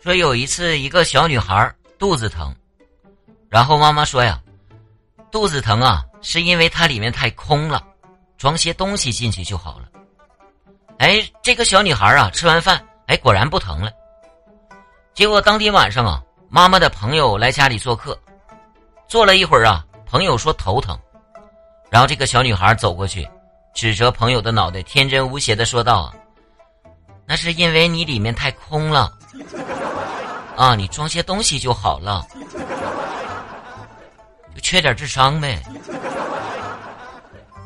说有一次一个小女孩肚子疼，然后妈妈说呀，肚子疼啊是因为它里面太空了，装些东西进去就好了。哎，这个小女孩啊吃完饭，哎果然不疼了。结果当天晚上啊，妈妈的朋友来家里做客，坐了一会儿啊，朋友说头疼，然后这个小女孩走过去，指着朋友的脑袋，天真无邪的说道：“那是因为你里面太空了，啊，你装些东西就好了，就缺点智商呗。”